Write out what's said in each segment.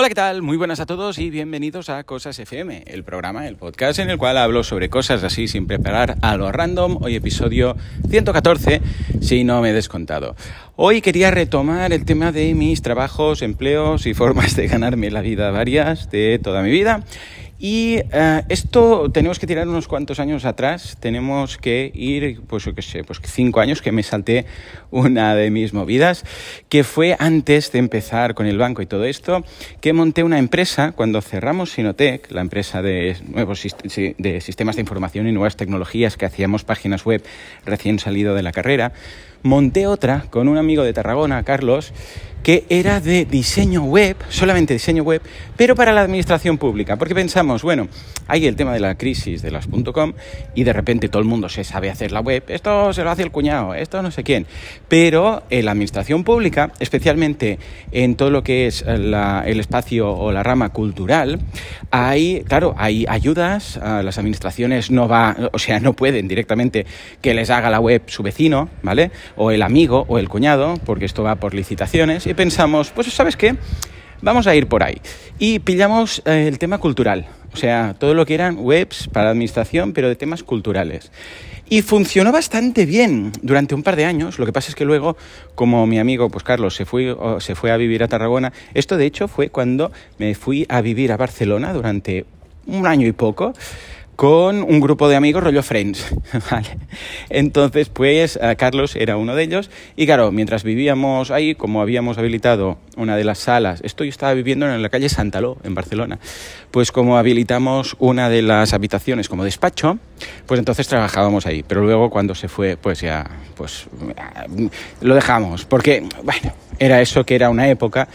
Hola, ¿qué tal? Muy buenas a todos y bienvenidos a Cosas FM, el programa, el podcast en el cual hablo sobre cosas así sin preparar a lo random. Hoy episodio 114, si no me he descontado. Hoy quería retomar el tema de mis trabajos, empleos y formas de ganarme la vida varias de toda mi vida. Y eh, esto tenemos que tirar unos cuantos años atrás, tenemos que ir, pues yo qué sé, pues cinco años que me salté una de mis movidas, que fue antes de empezar con el banco y todo esto, que monté una empresa. Cuando cerramos Sinotec, la empresa de nuevos de sistemas de información y nuevas tecnologías que hacíamos páginas web recién salido de la carrera, monté otra con un amigo de Tarragona, Carlos, que era de diseño web, solamente diseño web, pero para la administración pública, porque pensamos, bueno, hay el tema de la crisis de las .com y de repente todo el mundo se sabe hacer la web, esto se lo hace el cuñado, esto no sé quién, pero en la administración pública, especialmente en todo lo que es el espacio o la rama cultural, hay, claro, hay ayudas, las administraciones no va, o sea, no pueden directamente que les haga la web su vecino, ¿vale? O el amigo o el cuñado, porque esto va por licitaciones pensamos, pues sabes qué, vamos a ir por ahí. Y pillamos eh, el tema cultural, o sea, todo lo que eran webs para administración, pero de temas culturales. Y funcionó bastante bien durante un par de años. Lo que pasa es que luego, como mi amigo, pues Carlos, se fue, se fue a vivir a Tarragona, esto de hecho fue cuando me fui a vivir a Barcelona durante un año y poco con un grupo de amigos rollo Friends, ¿vale? Entonces, pues eh, Carlos era uno de ellos y claro, mientras vivíamos ahí, como habíamos habilitado una de las salas, esto yo estaba viviendo en la calle Santaló, en Barcelona, pues como habilitamos una de las habitaciones como despacho, pues entonces trabajábamos ahí, pero luego cuando se fue, pues ya, pues lo dejamos, porque, bueno, era eso que era una época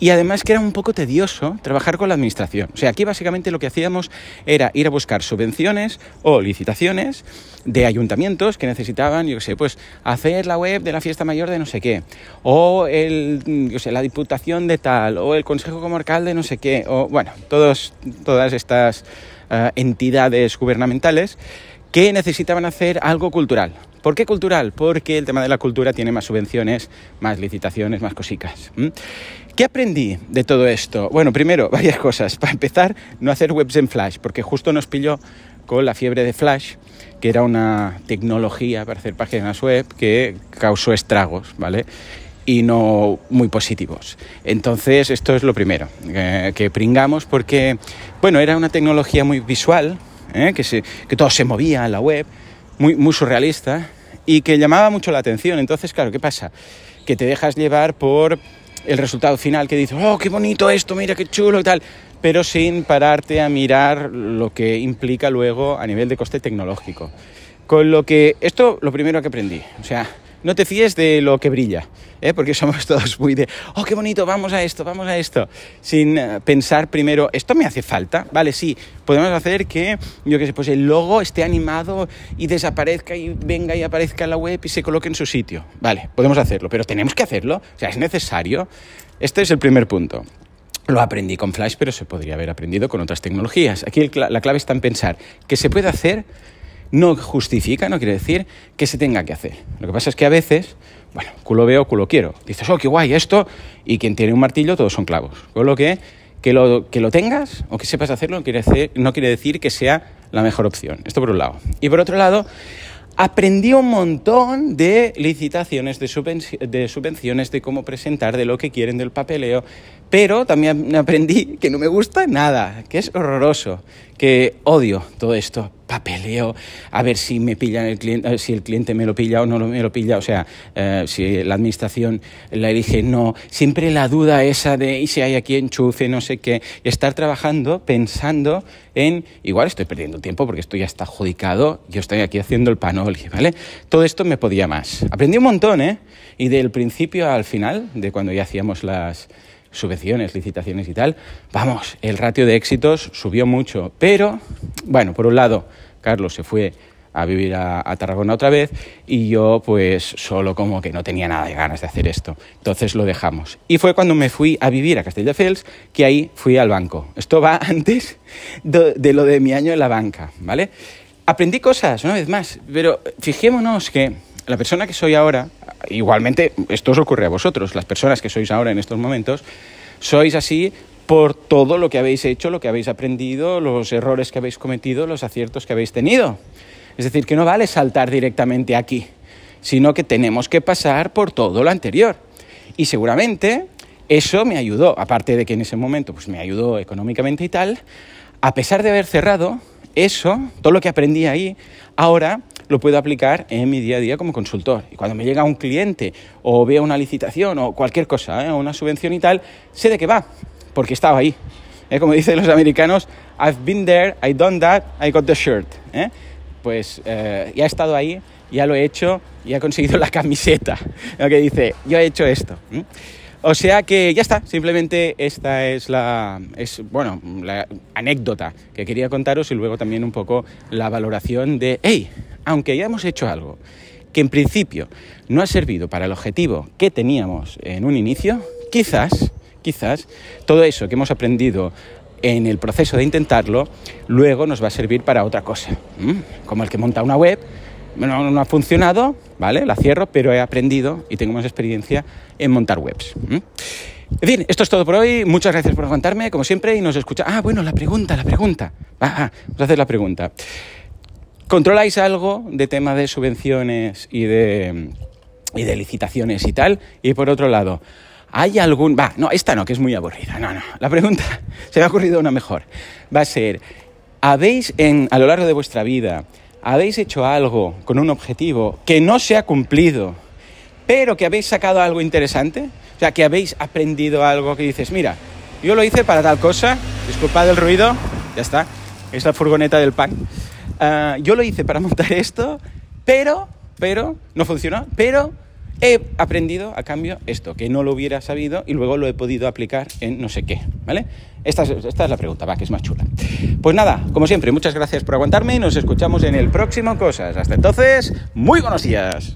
y además que era un poco tedioso trabajar con la administración. O sea, aquí básicamente lo que hacíamos era ir a buscar subvenciones o licitaciones de ayuntamientos que necesitaban, yo qué sé, pues hacer la web de la fiesta mayor de no sé qué, o el, yo sé, la diputación de tal, o el consejo comarcal de no sé qué, o bueno, todos, todas estas uh, entidades gubernamentales que necesitaban hacer algo cultural. ¿Por qué cultural? Porque el tema de la cultura tiene más subvenciones, más licitaciones, más cositas. ¿Qué aprendí de todo esto? Bueno, primero, varias cosas. Para empezar, no hacer webs en Flash, porque justo nos pilló con la fiebre de Flash, que era una tecnología para hacer páginas web que causó estragos, ¿vale? y no muy positivos. Entonces, esto es lo primero, eh, que pringamos porque, bueno, era una tecnología muy visual, ¿eh? que, todo se movía en la web, muy, muy surrealista y que llamaba mucho la atención. Entonces, claro, ¿qué pasa? Que te dejas llevar por el resultado final que dices, oh, qué bonito esto, mira qué chulo y tal, pero sin pararte a mirar lo que implica luego a nivel de coste tecnológico. Con lo que, esto lo primero que aprendí, o sea, no te fíes de lo que brilla, ¿eh? porque somos todos muy de, oh, qué bonito, vamos a esto, vamos a esto, sin eh, pensar primero, ¿esto me hace falta? Vale, sí, podemos hacer que, yo qué sé, pues el logo esté animado y desaparezca y venga y aparezca en la web y se coloque en su sitio. Vale, podemos hacerlo, pero tenemos que hacerlo, o sea, es necesario. Este es el primer punto. Lo aprendí con Flash, pero se podría haber aprendido con otras tecnologías. Aquí la clave está en pensar que se puede hacer no justifica, no quiere decir que se tenga que hacer. Lo que pasa es que a veces, bueno, culo veo, culo quiero. Dices, oh, qué guay esto, y quien tiene un martillo, todos son clavos. Con lo que que lo, que lo tengas o que sepas hacerlo no quiere, decir, no quiere decir que sea la mejor opción. Esto por un lado. Y por otro lado, aprendí un montón de licitaciones, de subvenciones, de cómo presentar, de lo que quieren, del papeleo, pero también aprendí que no me gusta nada, que es horroroso, que odio todo esto, papeleo, a ver si me pillan el cliente, si el cliente me lo pilla o no me lo pilla, o sea, eh, si la administración la elige no, siempre la duda esa de y si hay aquí enchufe, no sé qué, y estar trabajando pensando en, igual estoy perdiendo tiempo porque esto ya está adjudicado, yo estoy aquí haciendo el panoli, ¿vale? Todo esto me podía más. Aprendí un montón, ¿eh? Y del principio al final, de cuando ya hacíamos las subvenciones, licitaciones y tal, vamos, el ratio de éxitos subió mucho. Pero, bueno, por un lado, Carlos se fue a vivir a, Tarragona otra vez y yo pues solo como que no tenía nada de ganas de hacer esto. Entonces lo dejamos. Y fue cuando me fui a vivir a Castelldefels que ahí fui al banco. Esto va antes de, de lo de mi año en la banca, ¿vale? Aprendí cosas, una vez más, pero fijémonos que la persona que soy ahora, igualmente esto os ocurre a vosotros, las personas que sois ahora en estos momentos, sois así por todo lo que habéis hecho, lo que habéis aprendido, los errores que habéis cometido, los aciertos que habéis tenido. Es decir, que no vale saltar directamente aquí, sino que tenemos que pasar por todo lo anterior. Y seguramente eso me ayudó, aparte de que en ese momento pues, me ayudó económicamente y tal, a pesar de haber cerrado, eso, todo lo que aprendí ahí, ahora lo puedo aplicar en mi día a día como consultor. Y cuando me llega un cliente o veo una licitación o cualquier cosa, ¿eh? una subvención y tal, sé de qué va, porque estaba ahí. ¿Eh? Como dicen los americanos, I've been there, I done that, I got the shirt. ¿eh? Pues ya he estado ahí, ya lo he hecho y he conseguido la camiseta, lo que dice, yo he hecho esto. O sea que ya está, simplemente esta es la, es, bueno, la anécdota que quería contaros y luego también un poco la valoración de, hey, aunque ya hemos hecho algo que en principio no ha servido para el objetivo que teníamos en un inicio, quizás, quizás todo eso que hemos aprendido en el proceso de intentarlo, luego nos va a servir para otra cosa, como el que monta una web no, no, ha funcionado, ¿vale? La cierro, pero he aprendido y tengo más experiencia en montar webs. En fin, esto es todo por hoy. Muchas gracias por aguantarme, como siempre, y nos escucha. Ah, bueno, la pregunta, la pregunta. vamos a hacer la pregunta. ¿Controláis algo de tema de subvenciones y de, y de licitaciones y tal? Y por otro lado, ¿hay algún... Va, no, esta no, que es muy aburrida. No, no. La pregunta, se me ha ocurrido una mejor. Va a ser, ¿habéis en, a lo largo de vuestra vida habéis hecho algo con un objetivo que no se ha cumplido, pero que habéis sacado algo interesante, o sea, que habéis aprendido algo que dices, mira, yo lo hice para tal cosa, disculpad el ruido, ya está, es la furgoneta del pan, ah, yo lo hice para montar esto, pero, pero, no funcionó, pero he aprendido a cambio esto, que no lo hubiera sabido y luego lo he podido aplicar en no sé qué, ¿vale? Esta es, esta es la pregunta, va, que es más chula. Pues nada, como siempre, muchas gracias por aguantarme y nos escuchamos en el próximo Cosas. Hasta entonces, muy buenos días.